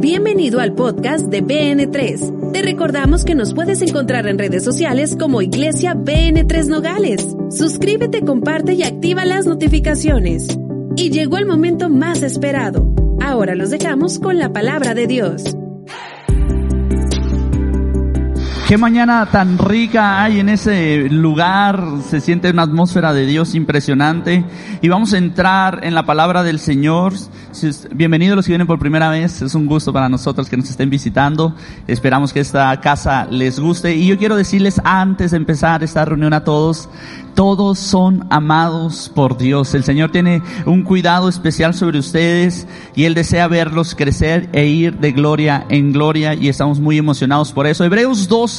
Bienvenido al podcast de BN3. Te recordamos que nos puedes encontrar en redes sociales como Iglesia BN3 Nogales. Suscríbete, comparte y activa las notificaciones. Y llegó el momento más esperado. Ahora los dejamos con la palabra de Dios. Qué mañana tan rica hay en ese lugar, se siente una atmósfera de Dios impresionante y vamos a entrar en la palabra del Señor. Bienvenidos los que vienen por primera vez, es un gusto para nosotros que nos estén visitando, esperamos que esta casa les guste y yo quiero decirles antes de empezar esta reunión a todos, todos son amados por Dios. El Señor tiene un cuidado especial sobre ustedes y Él desea verlos crecer e ir de gloria en gloria y estamos muy emocionados por eso. Hebreos 12,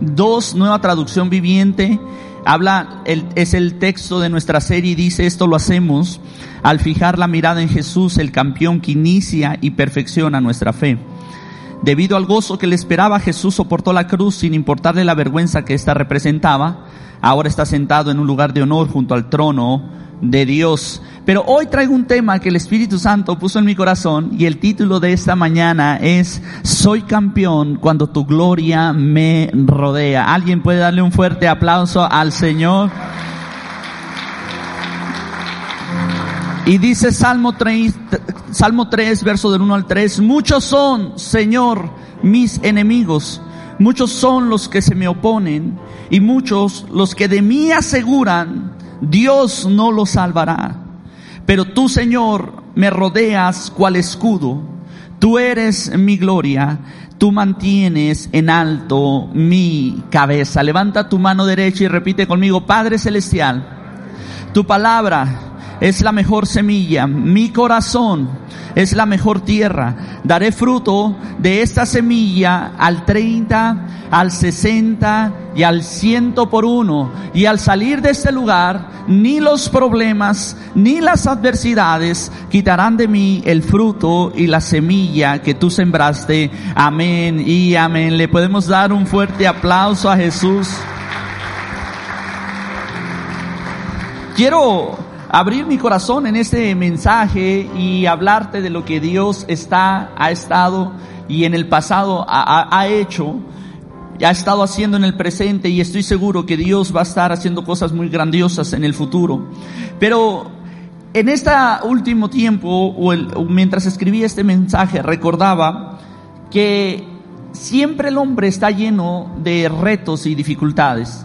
2, nueva traducción viviente, habla, es el texto de nuestra serie y dice esto lo hacemos al fijar la mirada en Jesús, el campeón que inicia y perfecciona nuestra fe. Debido al gozo que le esperaba, Jesús soportó la cruz sin importarle la vergüenza que ésta representaba ahora está sentado en un lugar de honor junto al trono de Dios. Pero hoy traigo un tema que el Espíritu Santo puso en mi corazón y el título de esta mañana es Soy campeón cuando tu gloria me rodea. ¿Alguien puede darle un fuerte aplauso al Señor? Y dice Salmo 3, Salmo 3, verso del 1 al 3, muchos son, Señor, mis enemigos Muchos son los que se me oponen y muchos los que de mí aseguran, Dios no los salvará. Pero tú, Señor, me rodeas cual escudo. Tú eres mi gloria. Tú mantienes en alto mi cabeza. Levanta tu mano derecha y repite conmigo, Padre Celestial, tu palabra es la mejor semilla, mi corazón es la mejor tierra. Daré fruto de esta semilla al 30, al 60 y al ciento por uno. Y al salir de este lugar, ni los problemas ni las adversidades quitarán de mí el fruto y la semilla que tú sembraste. Amén y amén. Le podemos dar un fuerte aplauso a Jesús. Quiero abrir mi corazón en este mensaje y hablarte de lo que Dios está, ha estado y en el pasado ha, hecho, ha estado haciendo en el presente y estoy seguro que Dios va a estar haciendo cosas muy grandiosas en el futuro. Pero en este último tiempo, o, o mientras escribía este mensaje, recordaba que siempre el hombre está lleno de retos y dificultades.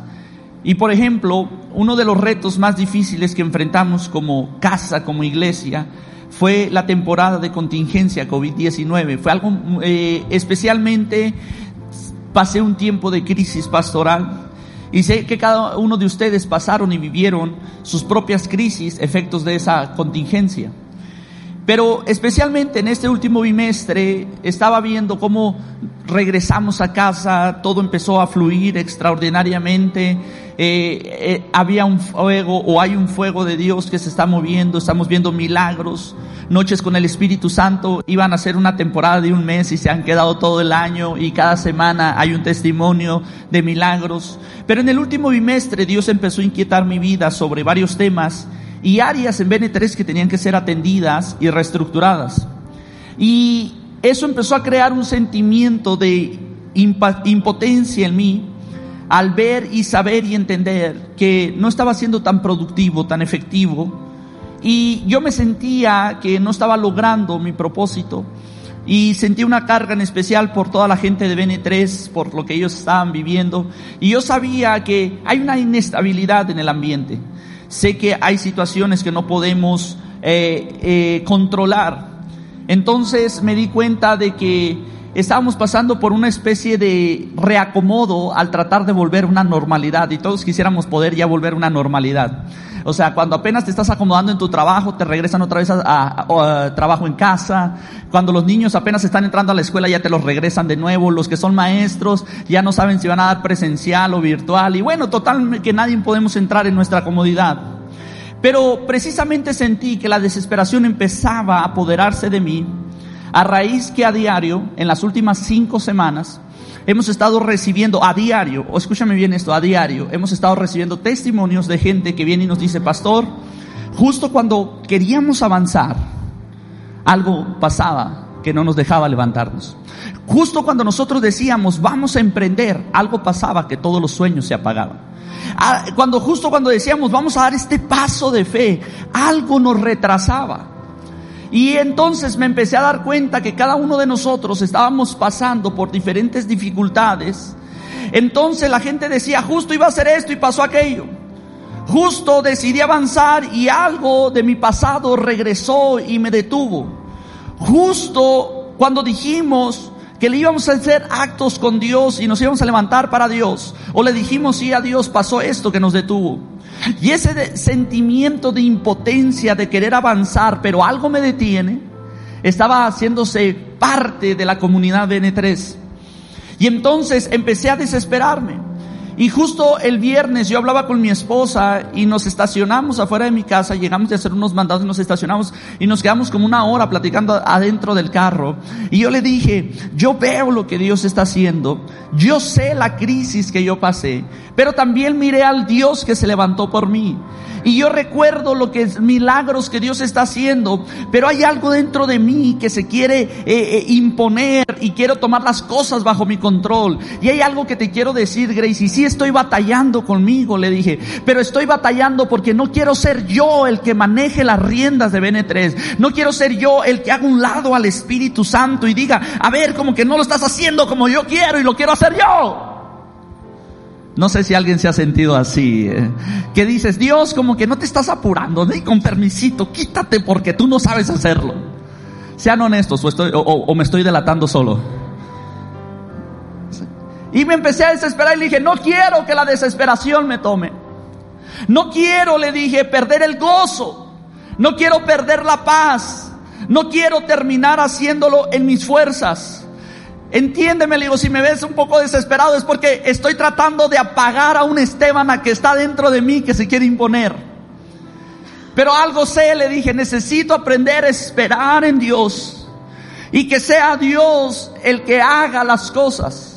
Y por ejemplo, uno de los retos más difíciles que enfrentamos como casa, como iglesia, fue la temporada de contingencia COVID-19. Fue algo eh, especialmente, pasé un tiempo de crisis pastoral y sé que cada uno de ustedes pasaron y vivieron sus propias crisis, efectos de esa contingencia. Pero especialmente en este último bimestre estaba viendo cómo regresamos a casa, todo empezó a fluir extraordinariamente, eh, eh, había un fuego o hay un fuego de Dios que se está moviendo, estamos viendo milagros, noches con el Espíritu Santo, iban a ser una temporada de un mes y se han quedado todo el año y cada semana hay un testimonio de milagros. Pero en el último bimestre Dios empezó a inquietar mi vida sobre varios temas y áreas en BN3 que tenían que ser atendidas y reestructuradas. Y eso empezó a crear un sentimiento de impotencia en mí al ver y saber y entender que no estaba siendo tan productivo, tan efectivo. Y yo me sentía que no estaba logrando mi propósito. Y sentí una carga en especial por toda la gente de BN3, por lo que ellos estaban viviendo. Y yo sabía que hay una inestabilidad en el ambiente. Sé que hay situaciones que no podemos eh, eh, controlar. Entonces me di cuenta de que estábamos pasando por una especie de reacomodo al tratar de volver una normalidad y todos quisiéramos poder ya volver una normalidad. O sea, cuando apenas te estás acomodando en tu trabajo, te regresan otra vez a, trabajo en casa. Cuando los niños apenas están entrando a la escuela, ya te los regresan de nuevo. Los que son maestros ya no saben si van a dar presencial o virtual. Y bueno, total que nadie podemos entrar en nuestra comodidad. Pero precisamente sentí que la desesperación empezaba a apoderarse de mí a raíz que a diario, en las últimas cinco semanas, hemos estado recibiendo a diario, o escúchame bien esto, a diario, hemos estado recibiendo testimonios de gente que viene y nos dice, pastor, justo cuando queríamos avanzar, algo pasaba que no nos dejaba levantarnos. Justo cuando nosotros decíamos, vamos a emprender, algo pasaba que todos los sueños se apagaban. Ah, cuando justo cuando decíamos, vamos a dar este paso de fe, algo nos retrasaba. Y entonces me empecé a dar cuenta que cada uno de nosotros estábamos pasando por diferentes dificultades. Entonces la gente decía, justo iba a hacer esto y pasó aquello. Justo decidí avanzar y algo de mi pasado regresó y me detuvo. Justo cuando dijimos que le íbamos a hacer actos con Dios y nos íbamos a levantar para Dios, o le dijimos sí a Dios, pasó esto que nos detuvo. Y ese sentimiento de impotencia, de querer avanzar, pero algo me detiene, estaba haciéndose parte de la comunidad de N3. Y entonces empecé a desesperarme. Y justo el viernes yo hablaba con mi esposa y nos estacionamos afuera de mi casa, llegamos de hacer unos mandados y nos estacionamos y nos quedamos como una hora platicando adentro del carro. Y yo le dije, yo veo lo que Dios está haciendo, yo sé la crisis que yo pasé, pero también miré al Dios que se levantó por mí. Y yo recuerdo lo que es milagros que Dios está haciendo, pero hay algo dentro de mí que se quiere eh, eh, imponer y quiero tomar las cosas bajo mi control. Y hay algo que te quiero decir, Grace, y estoy batallando conmigo, le dije, pero estoy batallando porque no quiero ser yo el que maneje las riendas de BN3. No quiero ser yo el que haga un lado al Espíritu Santo y diga, a ver, como que no lo estás haciendo como yo quiero y lo quiero hacer yo. No sé si alguien se ha sentido así, eh. que dices, Dios, como que no te estás apurando, de con permisito, quítate porque tú no sabes hacerlo. Sean honestos o, me estoy delatando solo. Y me empecé a desesperar y le dije, no quiero que la desesperación me tome. No quiero, le dije, perder el gozo. No quiero perder la paz. No quiero terminar haciéndolo en mis fuerzas. Entiéndeme, le digo, si me ves un poco desesperado es porque estoy tratando de apagar a un Esteban que está dentro de mí que se quiere imponer. Pero algo sé, le dije, necesito aprender a esperar en Dios y que sea Dios el que haga las cosas.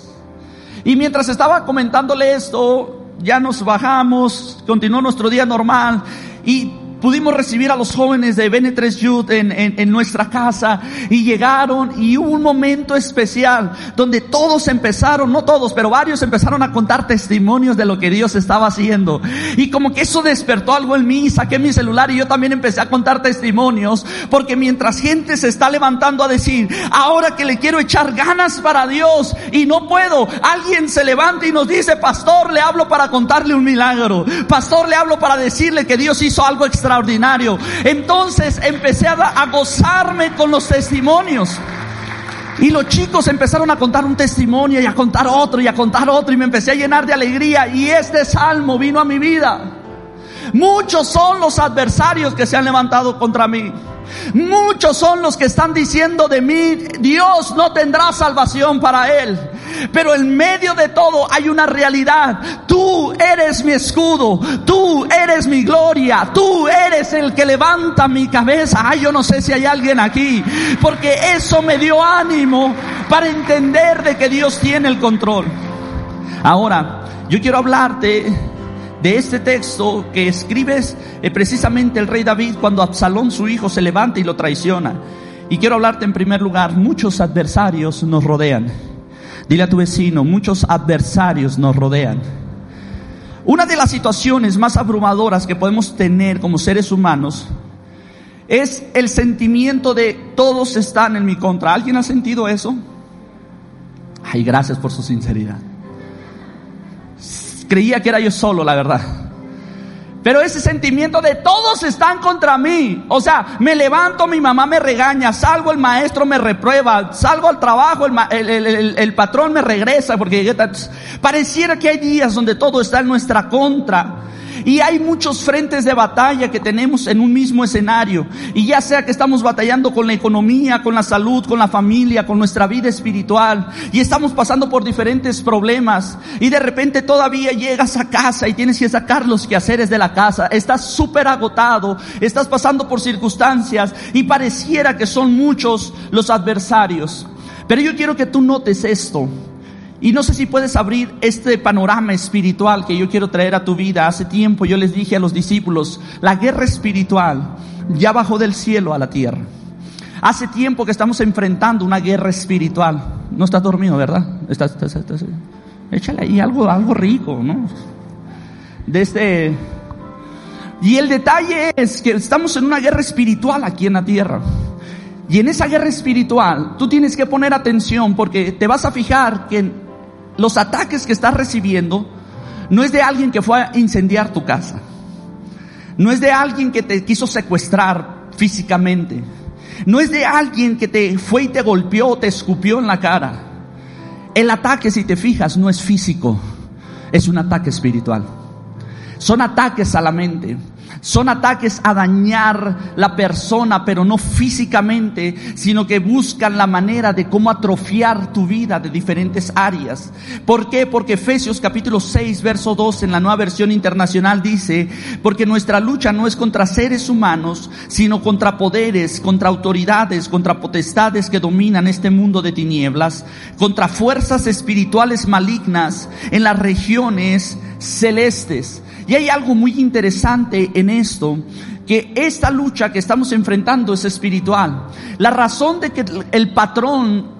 Y mientras estaba comentándole esto, ya nos bajamos, continuó nuestro día normal y Pudimos recibir a los jóvenes de Bene3 Youth en, en, nuestra casa y llegaron y hubo un momento especial donde todos empezaron, no todos, pero varios empezaron a contar testimonios de lo que Dios estaba haciendo. Y como que eso despertó algo en mí, saqué mi celular y yo también empecé a contar testimonios porque mientras gente se está levantando a decir, ahora que le quiero echar ganas para Dios y no puedo, alguien se levanta y nos dice, pastor, le hablo para contarle un milagro. Pastor, le hablo para decirle que Dios hizo algo extraordinario extraordinario. Entonces empecé a, gozarme con los testimonios. Y los chicos empezaron a contar un testimonio y a contar otro y a contar otro y me empecé a llenar de alegría y este salmo vino a mi vida. Muchos son los adversarios que se han levantado contra mí. Muchos son los que están diciendo de mí, Dios no tendrá salvación para él. Pero en medio de todo hay una realidad. Tú eres mi escudo, tú eres mi gloria, tú eres el que levanta mi cabeza. Ay, yo no sé si hay alguien aquí, porque eso me dio ánimo para entender de que Dios tiene el control. Ahora, yo quiero hablarte de este texto que escribes eh, precisamente el rey David cuando Absalón su hijo se levanta y lo traiciona. Y quiero hablarte en primer lugar, muchos adversarios nos rodean. Dile a tu vecino, muchos adversarios nos rodean. Una de las situaciones más abrumadoras que podemos tener como seres humanos es el sentimiento de todos están en mi contra. ¿Alguien ha sentido eso? Ay, gracias por su sinceridad. Creía que era yo solo, la verdad. Pero ese sentimiento de todos están contra mí. O sea, me levanto, mi mamá me regaña, salgo, el maestro me reprueba, salgo al trabajo, el, el patrón me regresa porque pareciera que hay días donde todo está en nuestra contra. Y hay muchos frentes de batalla que tenemos en un mismo escenario. Y ya sea que estamos batallando con la economía, con la salud, con la familia, con nuestra vida espiritual. Y estamos pasando por diferentes problemas. Y de repente todavía llegas a casa y tienes que sacar los quehaceres de la casa. Estás súper agotado. Estás pasando por circunstancias. Y pareciera que son muchos los adversarios. Pero yo quiero que tú notes esto. Y no sé si puedes abrir este panorama espiritual que yo quiero traer a tu vida. Hace tiempo yo les dije a los discípulos, la guerra espiritual ya bajó del cielo a la tierra. Hace tiempo que estamos enfrentando una guerra espiritual. No estás dormido, ¿verdad? Estás, échale ahí algo, algo rico, ¿no? De este... Y el detalle es que estamos en una guerra espiritual aquí en la tierra. Y en esa guerra espiritual tú tienes que poner atención porque te vas a fijar que los ataques que estás recibiendo no es de alguien que fue a incendiar tu casa. No es de alguien que te quiso secuestrar físicamente. No es de alguien que te fue y te golpeó o te escupió en la cara. El ataque, si te fijas, no es físico, es un ataque espiritual. Son ataques a la mente. Son ataques a dañar la persona, pero no físicamente, sino que buscan la manera de cómo atrofiar tu vida de diferentes áreas. ¿Por qué? Porque Efesios capítulo 6, verso 2 en la nueva versión internacional dice, porque nuestra lucha no es contra seres humanos, sino contra poderes, contra autoridades, contra potestades que dominan este mundo de tinieblas, contra fuerzas espirituales malignas en las regiones celestes. Y hay algo muy interesante en esto, que esta lucha que estamos enfrentando es espiritual. La razón de que el patrón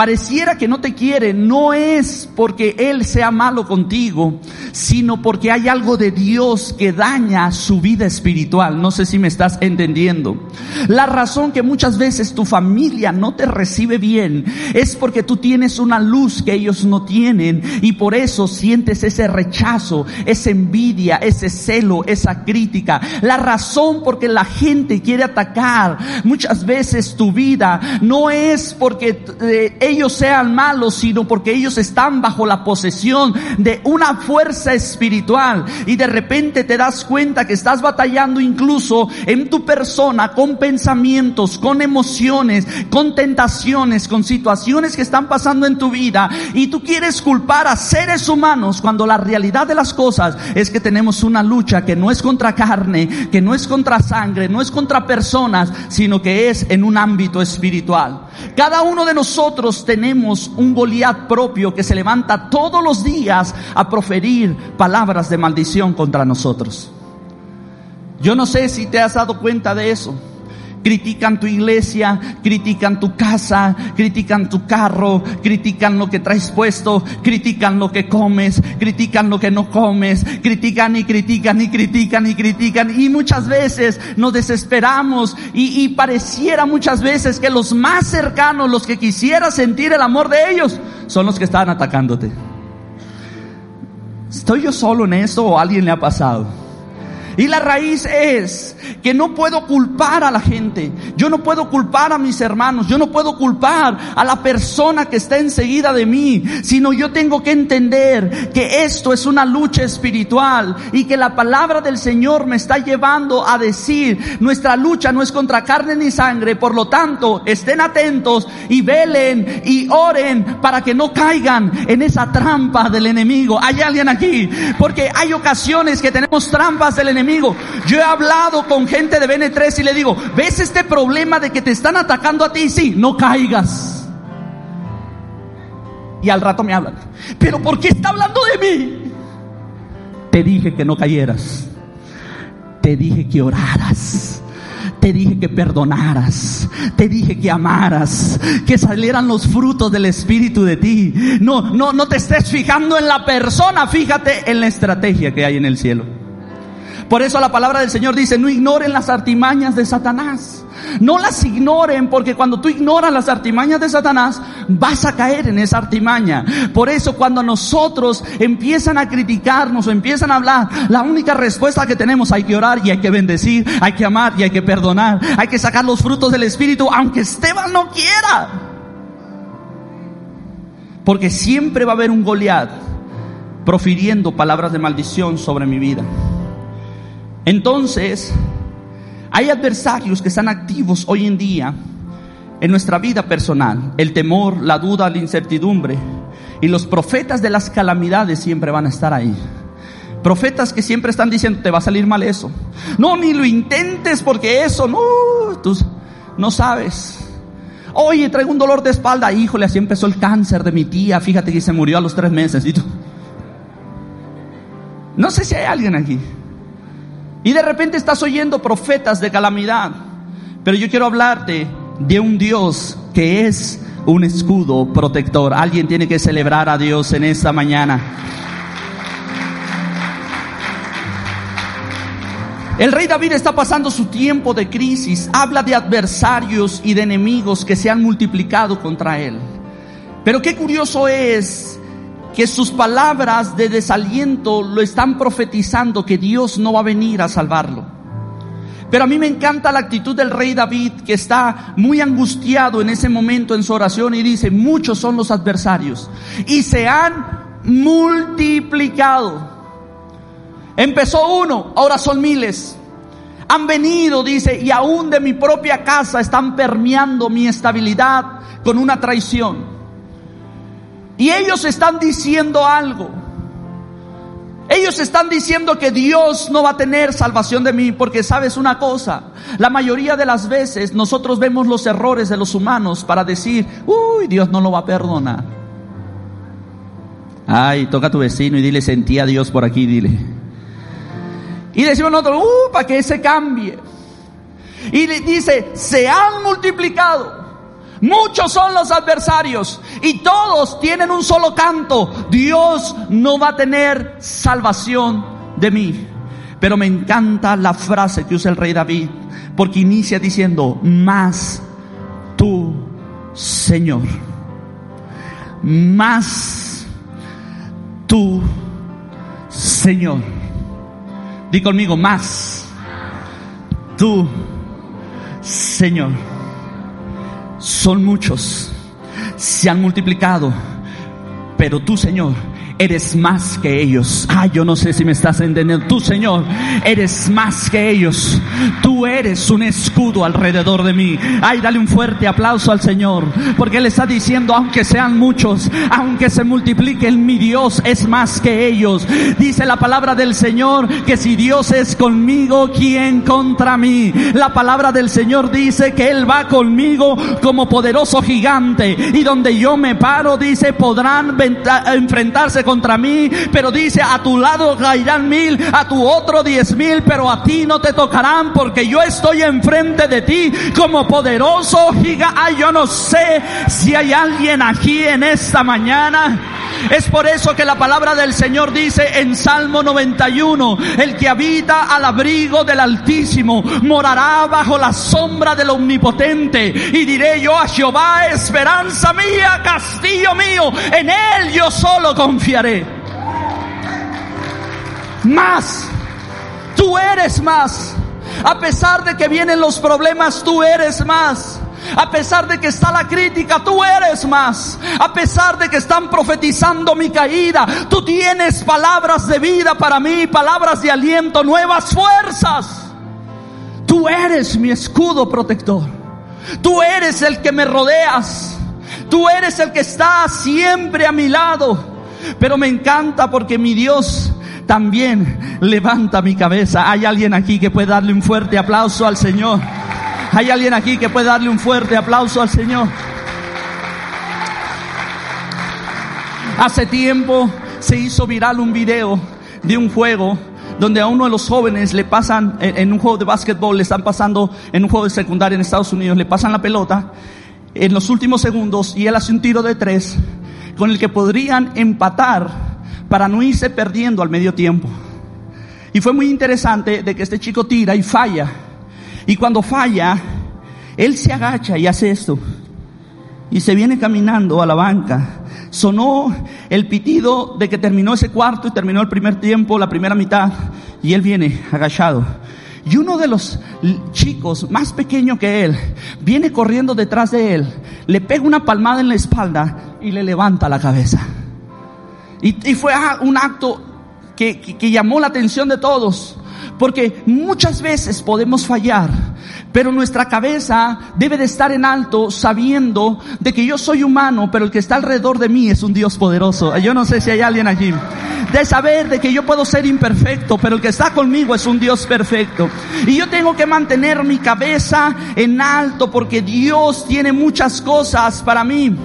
pareciera que no te quiere, no es porque Él sea malo contigo, sino porque hay algo de Dios que daña su vida espiritual. No sé si me estás entendiendo. La razón que muchas veces tu familia no te recibe bien es porque tú tienes una luz que ellos no tienen y por eso sientes ese rechazo, esa envidia, ese celo, esa crítica. La razón porque la gente quiere atacar muchas veces tu vida no es porque eh, ellos sean malos, sino porque ellos están bajo la posesión de una fuerza espiritual. Y de repente te das cuenta que estás batallando incluso en tu persona con pensamientos, con emociones, con tentaciones, con situaciones que están pasando en tu vida. Y tú quieres culpar a seres humanos cuando la realidad de las cosas es que tenemos una lucha que no es contra carne, que no es contra sangre, no es contra personas, sino que es en un ámbito espiritual. Cada uno de nosotros tenemos un Goliat propio que se levanta todos los días a proferir palabras de maldición contra nosotros. Yo no sé si te has dado cuenta de eso critican tu iglesia, critican tu casa, critican tu carro, critican lo que traes puesto, critican lo que comes, critican lo que no comes, critican y critican y critican y critican y muchas veces nos desesperamos y, y pareciera muchas veces que los más cercanos, los que quisiera sentir el amor de ellos, son los que están atacándote. ¿Estoy yo solo en eso o alguien le ha pasado? Y la raíz es que no puedo culpar a la gente. Yo no puedo culpar a mis hermanos. Yo no puedo culpar a la persona que está enseguida de mí. Sino yo tengo que entender que esto es una lucha espiritual y que la palabra del Señor me está llevando a decir, nuestra lucha no es contra carne ni sangre. Por lo tanto, estén atentos y velen y oren para que no caigan en esa trampa del enemigo. Hay alguien aquí. Porque hay ocasiones que tenemos trampas del enemigo yo he hablado con gente de BN3 y le digo, ¿ves este problema de que te están atacando a ti? Sí, no caigas. Y al rato me hablan, pero ¿por qué está hablando de mí? Te dije que no cayeras. Te dije que oraras. Te dije que perdonaras. Te dije que amaras. Que salieran los frutos del Espíritu de ti. No, no, no te estés fijando en la persona. Fíjate en la estrategia que hay en el cielo. Por eso la palabra del Señor dice, no ignoren las artimañas de Satanás. No las ignoren porque cuando tú ignoras las artimañas de Satanás, vas a caer en esa artimaña. Por eso cuando nosotros empiezan a criticarnos o empiezan a hablar, la única respuesta que tenemos hay que orar y hay que bendecir, hay que amar y hay que perdonar, hay que sacar los frutos del Espíritu, aunque Esteban no quiera. Porque siempre va a haber un Goliat profiriendo palabras de maldición sobre mi vida. Entonces, hay adversarios que están activos hoy en día en nuestra vida personal. El temor, la duda, la incertidumbre. Y los profetas de las calamidades siempre van a estar ahí. Profetas que siempre están diciendo, te va a salir mal eso. No, ni lo intentes porque eso, no, tú no sabes. Oye, traigo un dolor de espalda. Híjole, así empezó el cáncer de mi tía. Fíjate que se murió a los tres meses. ¿Y tú? No sé si hay alguien aquí. Y de repente estás oyendo profetas de calamidad. Pero yo quiero hablarte de un Dios que es un escudo protector. Alguien tiene que celebrar a Dios en esta mañana. El rey David está pasando su tiempo de crisis, habla de adversarios y de enemigos que se han multiplicado contra él. Pero qué curioso es que sus palabras de desaliento lo están profetizando que Dios no va a venir a salvarlo. Pero a mí me encanta la actitud del rey David que está muy angustiado en ese momento en su oración y dice, muchos son los adversarios y se han multiplicado. Empezó uno, ahora son miles. Han venido, dice, y aún de mi propia casa están permeando mi estabilidad con una traición. Y ellos están diciendo algo. Ellos están diciendo que Dios no va a tener salvación de mí porque sabes una cosa, la mayoría de las veces nosotros vemos los errores de los humanos para decir, uy, Dios no lo va a perdonar. Ay, toca a tu vecino y dile, sentí a Dios por aquí, dile. Y decimos nosotros, uh, para que se cambie. Y dice, se han multiplicado. Muchos son los adversarios y todos tienen un solo canto. Dios no va a tener salvación de mí. Pero me encanta la frase que usa el rey David, porque inicia diciendo, más tú, Señor, más tú, Señor. Di conmigo, más tú, Señor son muchos, se han multiplicado, pero tú, Señor, eres más que ellos. Ay, yo no sé si me estás entendiendo. Tú, Señor, eres más que ellos. Tú eres un escudo alrededor de mí. Ay, dale un fuerte aplauso al Señor, porque Él está diciendo, aunque sean muchos, aunque se multipliquen, mi Dios es más que ellos. Dice la palabra del Señor que si Dios es conmigo, ¿quién contra mí? La palabra del Señor dice que Él va conmigo como poderoso gigante y donde yo me paro, dice, podrán enfrentarse contra mí, pero dice, a tu lado caerán mil, a tu otro diez mil, pero a ti no te tocarán porque yo estoy enfrente de ti como poderoso giga. Ay, yo no sé si hay alguien aquí en esta mañana. Es por eso que la palabra del Señor dice en Salmo 91, el que habita al abrigo del Altísimo morará bajo la sombra del Omnipotente. Y diré yo a Jehová, esperanza mía, castillo mío, en él yo solo confiaré. Más. Tú eres más. A pesar de que vienen los problemas, tú eres más. A pesar de que está la crítica, tú eres más. A pesar de que están profetizando mi caída, tú tienes palabras de vida para mí, palabras de aliento, nuevas fuerzas. Tú eres mi escudo protector. Tú eres el que me rodeas. Tú eres el que está siempre a mi lado. Pero me encanta porque mi Dios también levanta mi cabeza. Hay alguien aquí que puede darle un fuerte aplauso al Señor. Hay alguien aquí que puede darle un fuerte aplauso al Señor. Hace tiempo se hizo viral un video de un juego donde a uno de los jóvenes le pasan, en un juego de básquetbol, le están pasando, en un juego de secundaria en Estados Unidos, le pasan la pelota en los últimos segundos y él hace un tiro de tres con el que podrían empatar para no irse perdiendo al medio tiempo. Y fue muy interesante de que este chico tira y falla. Y cuando falla, él se agacha y hace esto. Y se viene caminando a la banca. Sonó el pitido de que terminó ese cuarto y terminó el primer tiempo, la primera mitad. Y él viene agachado. Y uno de los chicos más pequeño que él viene corriendo detrás de él, le pega una palmada en la espalda y le levanta la cabeza. Y, fue un acto que llamó la atención de todos. Porque muchas veces podemos fallar, pero nuestra cabeza debe de estar en alto sabiendo de que yo soy humano, pero el que está alrededor de mí es un Dios poderoso. Yo no sé si hay alguien allí. De saber de que yo puedo ser imperfecto, pero el que está conmigo es un Dios perfecto. Y yo tengo que mantener mi cabeza en alto porque Dios tiene muchas cosas para mí.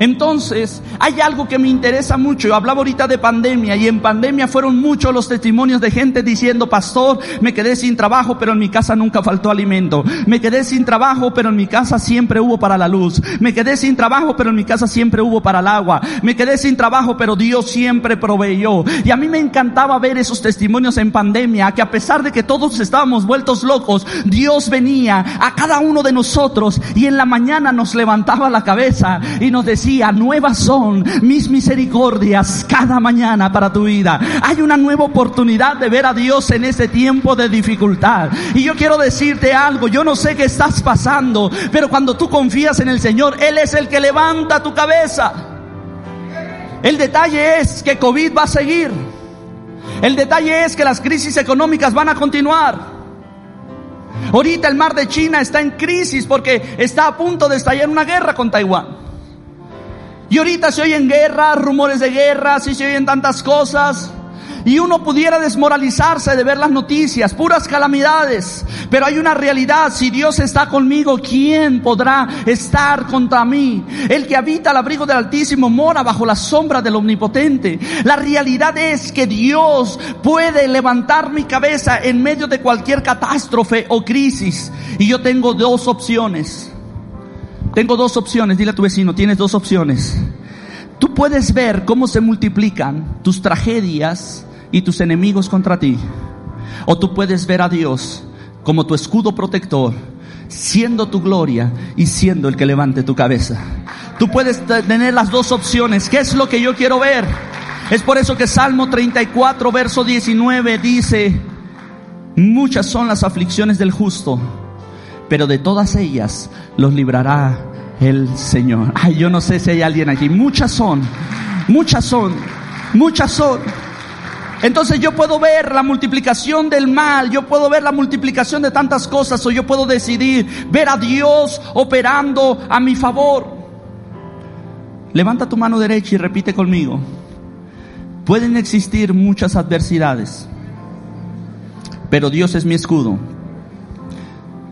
Entonces, hay algo que me interesa mucho. Yo hablaba ahorita de pandemia y en pandemia fueron muchos los testimonios de gente diciendo, pastor, me quedé sin trabajo, pero en mi casa nunca faltó alimento. Me quedé sin trabajo, pero en mi casa siempre hubo para la luz. Me quedé sin trabajo, pero en mi casa siempre hubo para el agua. Me quedé sin trabajo, pero Dios siempre proveyó. Y a mí me encantaba ver esos testimonios en pandemia, que a pesar de que todos estábamos vueltos locos, Dios venía a cada uno de nosotros y en la mañana nos levantaba la cabeza y nos decía, nuevas son mis misericordias cada mañana para tu vida. Hay una nueva oportunidad de ver a Dios en este tiempo de dificultad. Y yo quiero decirte algo, yo no sé qué estás pasando, pero cuando tú confías en el Señor, Él es el que levanta tu cabeza. El detalle es que COVID va a seguir. El detalle es que las crisis económicas van a continuar. Ahorita el mar de China está en crisis porque está a punto de estallar una guerra con Taiwán. Y ahorita se oyen guerras, rumores de guerras y se oyen tantas cosas. Y uno pudiera desmoralizarse de ver las noticias, puras calamidades. Pero hay una realidad, si Dios está conmigo, ¿quién podrá estar contra mí? El que habita al abrigo del Altísimo mora bajo la sombra del Omnipotente. La realidad es que Dios puede levantar mi cabeza en medio de cualquier catástrofe o crisis. Y yo tengo dos opciones. Tengo dos opciones, dile a tu vecino, tienes dos opciones. Tú puedes ver cómo se multiplican tus tragedias y tus enemigos contra ti. O tú puedes ver a Dios como tu escudo protector, siendo tu gloria y siendo el que levante tu cabeza. Tú puedes tener las dos opciones. ¿Qué es lo que yo quiero ver? Es por eso que Salmo 34, verso 19 dice, muchas son las aflicciones del justo pero de todas ellas los librará el Señor. Ay, yo no sé si hay alguien aquí. Muchas son, muchas son, muchas son. Entonces yo puedo ver la multiplicación del mal, yo puedo ver la multiplicación de tantas cosas, o yo puedo decidir ver a Dios operando a mi favor. Levanta tu mano derecha y repite conmigo. Pueden existir muchas adversidades, pero Dios es mi escudo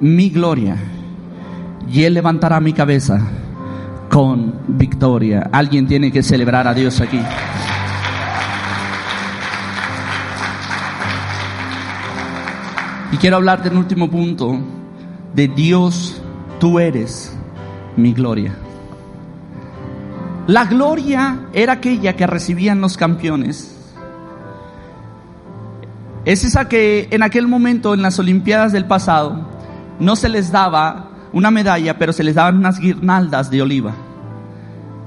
mi gloria y Él levantará mi cabeza con victoria. Alguien tiene que celebrar a Dios aquí. Y quiero hablarte en último punto de Dios, tú eres mi gloria. La gloria era aquella que recibían los campeones. Es esa que en aquel momento en las Olimpiadas del pasado no se les daba una medalla, pero se les daban unas guirnaldas de oliva.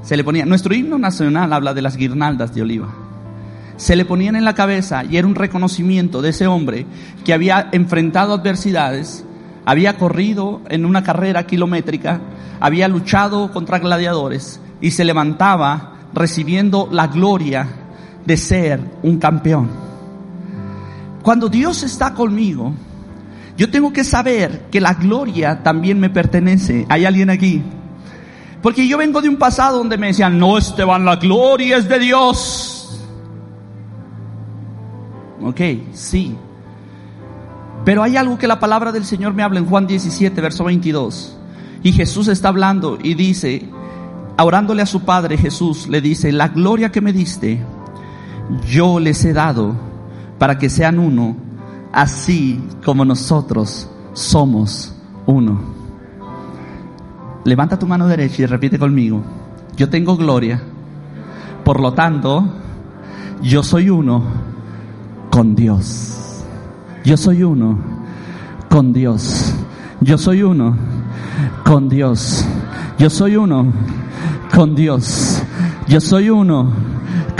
Se le ponía, nuestro himno nacional habla de las guirnaldas de oliva. Se le ponían en la cabeza y era un reconocimiento de ese hombre que había enfrentado adversidades, había corrido en una carrera kilométrica, había luchado contra gladiadores y se levantaba recibiendo la gloria de ser un campeón. Cuando Dios está conmigo, yo tengo que saber que la gloria también me pertenece. ¿Hay alguien aquí? Porque yo vengo de un pasado donde me decían, no Esteban, la gloria es de Dios. Ok, sí. Pero hay algo que la palabra del Señor me habla en Juan 17, verso 22. Y Jesús está hablando y dice, orándole a su Padre Jesús, le dice, la gloria que me diste, yo les he dado para que sean uno así como nosotros somos uno. Levanta tu mano derecha y repite conmigo. Yo tengo gloria. Por lo tanto, yo soy uno con Dios. Yo soy uno con Dios. Yo soy uno con Dios. Yo soy uno con Dios. Yo soy uno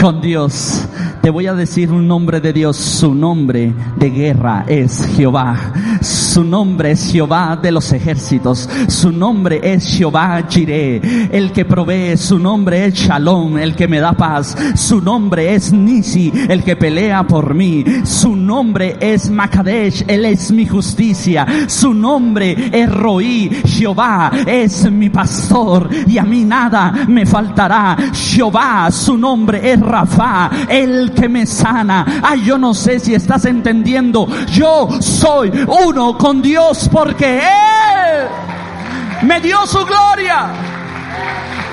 con Dios. Te voy a decir un nombre de Dios. Su nombre de guerra es Jehová. Su nombre es Jehová de los ejércitos. Su nombre es Jehová Jireh, el que provee. Su nombre es Shalom, el que me da paz. Su nombre es Nisi, el que pelea por mí. Su nombre es Makadesh, él es mi justicia. Su nombre es Roí, Jehová es mi pastor y a mí nada me faltará. Jehová, su nombre es Rafa, el que me sana. Ay, yo no sé si estás entendiendo. Yo soy uno con Dios porque Él me dio su gloria.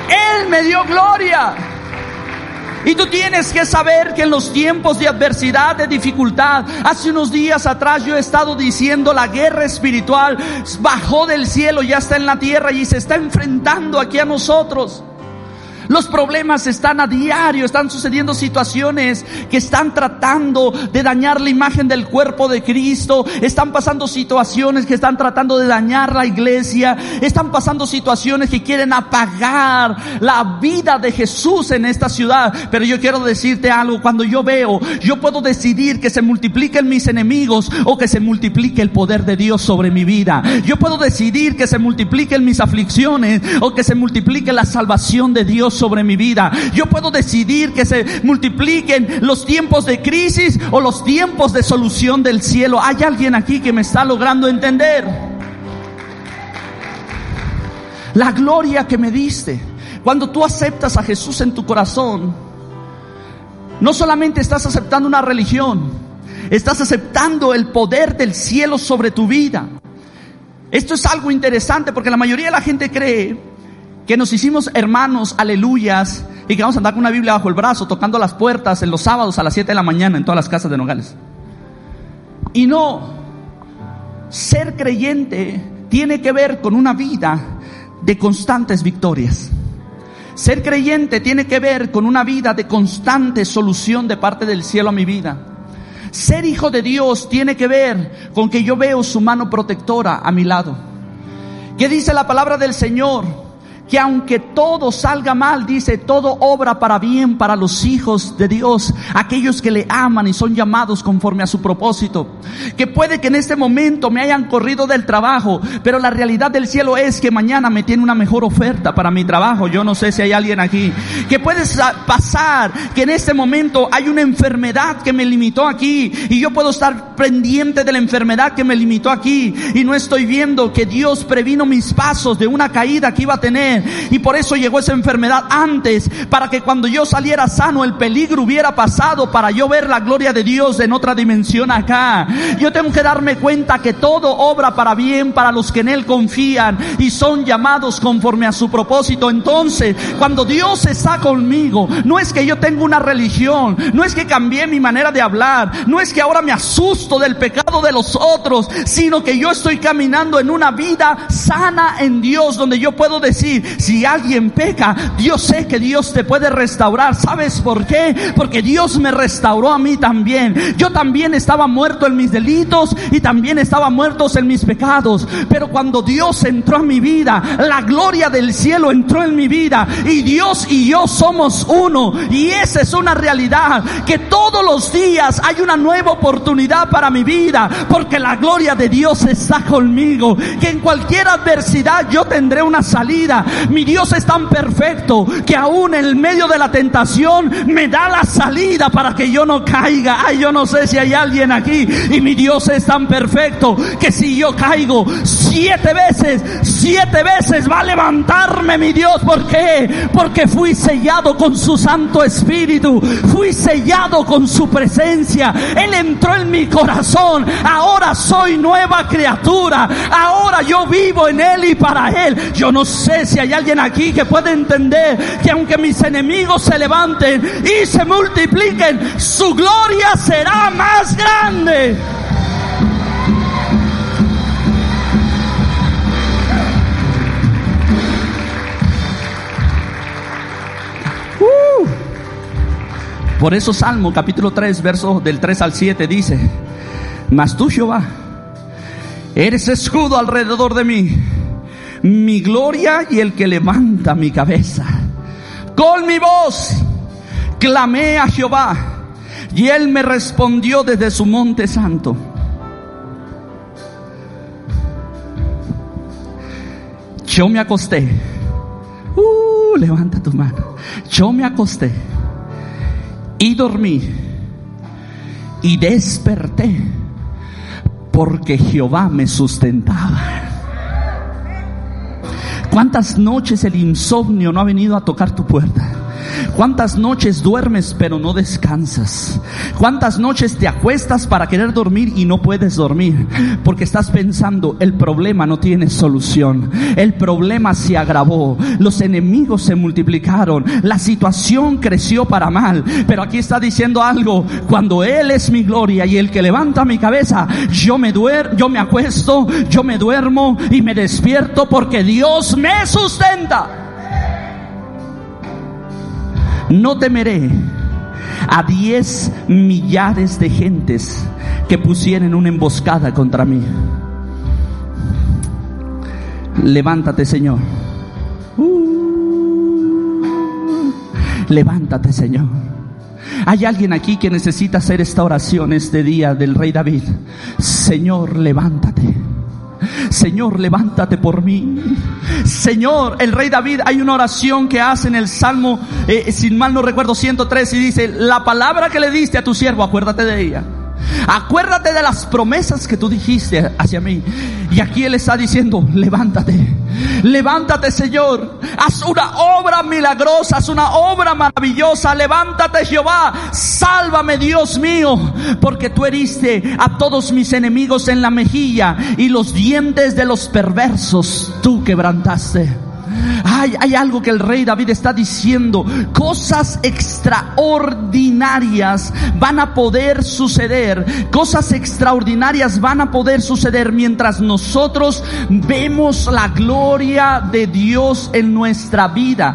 Él me dio gloria. Y tú tienes que saber que en los tiempos de adversidad, de dificultad, hace unos días atrás yo he estado diciendo la guerra espiritual bajó del cielo, ya está en la tierra y se está enfrentando aquí a nosotros. Los problemas están a diario, están sucediendo situaciones que están tratando de dañar la imagen del cuerpo de Cristo, están pasando situaciones que están tratando de dañar la iglesia, están pasando situaciones que quieren apagar la vida de Jesús en esta ciudad. Pero yo quiero decirte algo, cuando yo veo, yo puedo decidir que se multipliquen mis enemigos o que se multiplique el poder de Dios sobre mi vida. Yo puedo decidir que se multipliquen mis aflicciones o que se multiplique la salvación de Dios sobre mi vida. Yo puedo decidir que se multipliquen los tiempos de crisis o los tiempos de solución del cielo. ¿Hay alguien aquí que me está logrando entender? La gloria que me diste. Cuando tú aceptas a Jesús en tu corazón, no solamente estás aceptando una religión, estás aceptando el poder del cielo sobre tu vida. Esto es algo interesante porque la mayoría de la gente cree que nos hicimos hermanos, aleluyas, y que vamos a andar con una Biblia bajo el brazo, tocando las puertas en los sábados a las 7 de la mañana en todas las casas de Nogales. Y no, ser creyente tiene que ver con una vida de constantes victorias. Ser creyente tiene que ver con una vida de constante solución de parte del cielo a mi vida. Ser hijo de Dios tiene que ver con que yo veo su mano protectora a mi lado. ¿Qué dice la palabra del Señor? Que aunque todo salga mal, dice, todo obra para bien para los hijos de Dios, aquellos que le aman y son llamados conforme a su propósito. Que puede que en este momento me hayan corrido del trabajo, pero la realidad del cielo es que mañana me tiene una mejor oferta para mi trabajo. Yo no sé si hay alguien aquí. Que puede pasar que en este momento hay una enfermedad que me limitó aquí y yo puedo estar pendiente de la enfermedad que me limitó aquí y no estoy viendo que Dios previno mis pasos de una caída que iba a tener y por eso llegó esa enfermedad antes, para que cuando yo saliera sano el peligro hubiera pasado para yo ver la gloria de Dios en otra dimensión acá. Yo tengo que darme cuenta que todo obra para bien para los que en Él confían y son llamados conforme a su propósito. Entonces, cuando Dios está conmigo, no es que yo tenga una religión, no es que cambié mi manera de hablar, no es que ahora me asusto del pecado de los otros, sino que yo estoy caminando en una vida sana en Dios, donde yo puedo decir, si alguien peca, Dios sé que Dios te puede restaurar. ¿Sabes por qué? Porque Dios me restauró a mí también. Yo también estaba muerto en mis delitos y también estaba muerto en mis pecados. Pero cuando Dios entró a mi vida, la gloria del cielo entró en mi vida y Dios y yo somos uno. Y esa es una realidad que todos los días hay una nueva oportunidad para mi vida porque la gloria de Dios está conmigo. Que en cualquier adversidad yo tendré una salida. Mi Dios es tan perfecto que aún en medio de la tentación me da la salida para que yo no caiga. Ay, yo no sé si hay alguien aquí. Y mi Dios es tan perfecto que si yo caigo siete veces, siete veces va a levantarme mi Dios. ¿Por qué? Porque fui sellado con su Santo Espíritu. Fui sellado con su presencia. Él entró en mi corazón. Ahora soy nueva criatura. Ahora yo vivo en Él y para Él. Yo no sé si hay hay alguien aquí que puede entender que aunque mis enemigos se levanten y se multipliquen, su gloria será más grande. Uh. Por eso Salmo capítulo 3, verso del 3 al 7 dice, Mas tú, Jehová, eres escudo alrededor de mí, mi gloria y el que levanta mi cabeza. Con mi voz clamé a Jehová y él me respondió desde su monte santo. Yo me acosté. Uh, levanta tu mano. Yo me acosté y dormí y desperté porque Jehová me sustentaba. ¿Cuántas noches el insomnio no ha venido a tocar tu puerta? ¿Cuántas noches duermes pero no descansas? ¿Cuántas noches te acuestas para querer dormir y no puedes dormir? Porque estás pensando, el problema no tiene solución. El problema se agravó. Los enemigos se multiplicaron. La situación creció para mal. Pero aquí está diciendo algo. Cuando Él es mi gloria y el que levanta mi cabeza, yo me duermo, yo me acuesto, yo me duermo y me despierto porque Dios me sustenta. No temeré a diez millares de gentes que pusieren una emboscada contra mí. Levántate, Señor. Uh, levántate, Señor. Hay alguien aquí que necesita hacer esta oración este día del rey David. Señor, levántate. Señor, levántate por mí. Señor, el rey David, hay una oración que hace en el Salmo, eh, sin mal no recuerdo, 103 y dice, la palabra que le diste a tu siervo, acuérdate de ella. Acuérdate de las promesas que tú dijiste hacia mí. Y aquí Él está diciendo, levántate, levántate Señor, haz una obra milagrosa, haz una obra maravillosa, levántate Jehová, sálvame Dios mío, porque tú heriste a todos mis enemigos en la mejilla y los dientes de los perversos tú quebrantaste. Hay, algo que el rey David está diciendo. Cosas extraordinarias van a poder suceder. Cosas extraordinarias van a poder suceder mientras nosotros vemos la gloria de Dios en nuestra vida.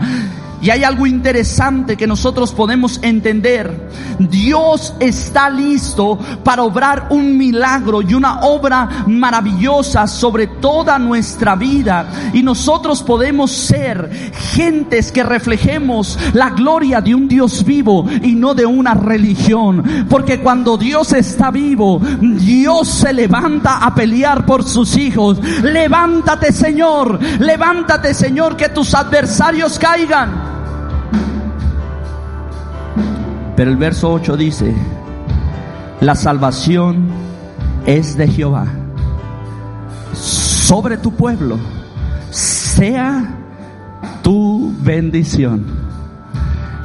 Y hay algo interesante que nosotros podemos entender. Dios está listo para obrar un milagro y una obra maravillosa sobre toda nuestra vida. Y nosotros podemos ser gentes que reflejemos la gloria de un Dios vivo y no de una religión. Porque cuando Dios está vivo, Dios se levanta a pelear por sus hijos. Levántate Señor, levántate Señor, que tus adversarios caigan. Pero el verso 8 dice, la salvación es de Jehová. Sobre tu pueblo sea tu bendición.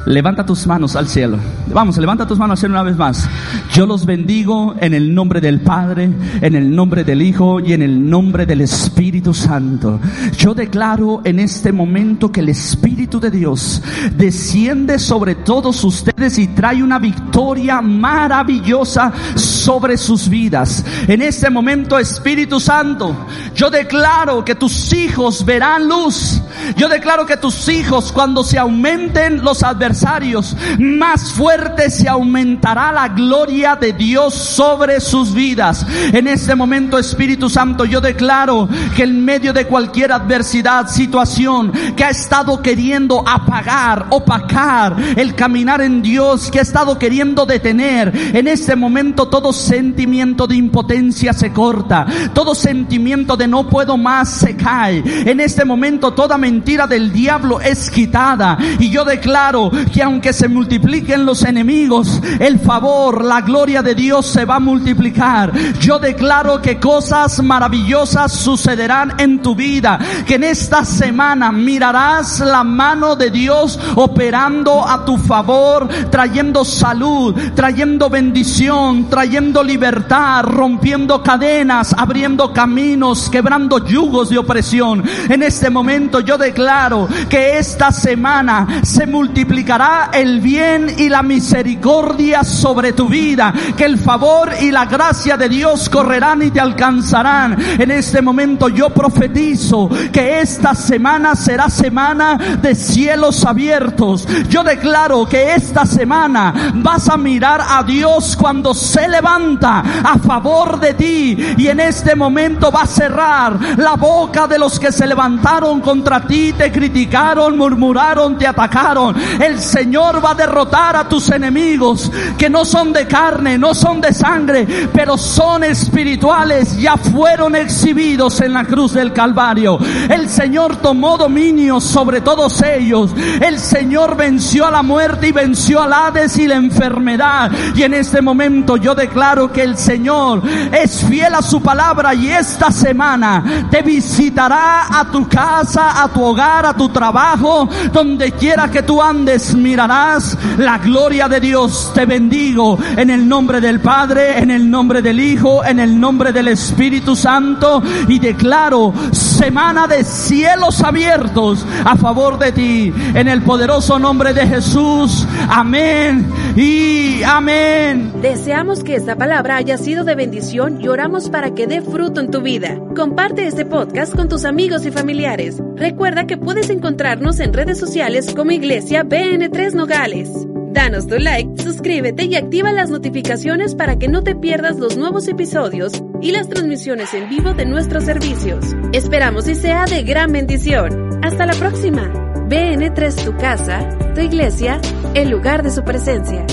Levanta tus manos al cielo. Vamos, levanta tus manos al cielo una vez más. Yo los bendigo en el nombre del Padre, en el nombre del Hijo y en el nombre del Espíritu Santo. Yo declaro en este momento que el Espíritu de Dios desciende sobre todos ustedes y trae una victoria maravillosa sobre sus vidas. En este momento, Espíritu Santo, yo declaro que tus hijos verán luz. Yo declaro que tus hijos cuando se aumenten los adversarios, más fuerte se aumentará la gloria de Dios sobre sus vidas. En este momento, Espíritu Santo, yo declaro que en medio de cualquier adversidad, situación que ha estado queriendo apagar, opacar el caminar en Dios, que ha estado queriendo detener, en este momento todo sentimiento de impotencia se corta, todo sentimiento de no puedo más se cae. En este momento toda mentira del diablo es quitada y yo declaro que aunque se multipliquen los enemigos, el favor, la gloria de Dios se va a multiplicar. Yo declaro que cosas maravillosas sucederán en tu vida, que en esta semana mirarás la mano de Dios operando a tu favor, trayendo salud, trayendo bendición, trayendo libertad, rompiendo cadenas, abriendo caminos, quebrando yugos de opresión. En este momento yo declaro que esta semana se multiplicará el bien y la misericordia sobre tu vida, que el favor y la gracia de Dios correrán y te alcanzarán. En este momento yo profetizo que esta semana será semana de cielos abiertos. Yo declaro que esta semana vas a mirar a Dios cuando se levanta a favor de ti y en este momento va a cerrar la boca de los que se levantaron contra ti, te criticaron, murmuraron, te atacaron. El Señor va a derrotar a tus enemigos que no son de carne, no son de sangre, pero son espirituales, ya fueron exhibidos en la cruz del Calvario. El Señor tomó dominio sobre todos. El Señor venció a la muerte y venció al Hades y la enfermedad. Y en este momento yo declaro que el Señor es fiel a su palabra y esta semana te visitará a tu casa, a tu hogar, a tu trabajo, donde quiera que tú andes, mirarás la gloria de Dios. Te bendigo en el nombre del Padre, en el nombre del Hijo, en el nombre del Espíritu Santo y declaro semana de cielos abiertos a favor En el poderoso nombre de Jesús. Amén y amén. Deseamos que esta palabra haya sido de bendición y oramos para que dé fruto en tu vida. Comparte este podcast con tus amigos y familiares. Recuerda que puedes encontrarnos en redes sociales como Iglesia BN3 Nogales. Danos tu like, suscríbete y activa las notificaciones para que no te pierdas los nuevos episodios y las transmisiones en vivo de nuestros servicios. Esperamos y sea de gran bendición. Hasta la próxima. BN3 tu casa, tu iglesia, el lugar de su presencia.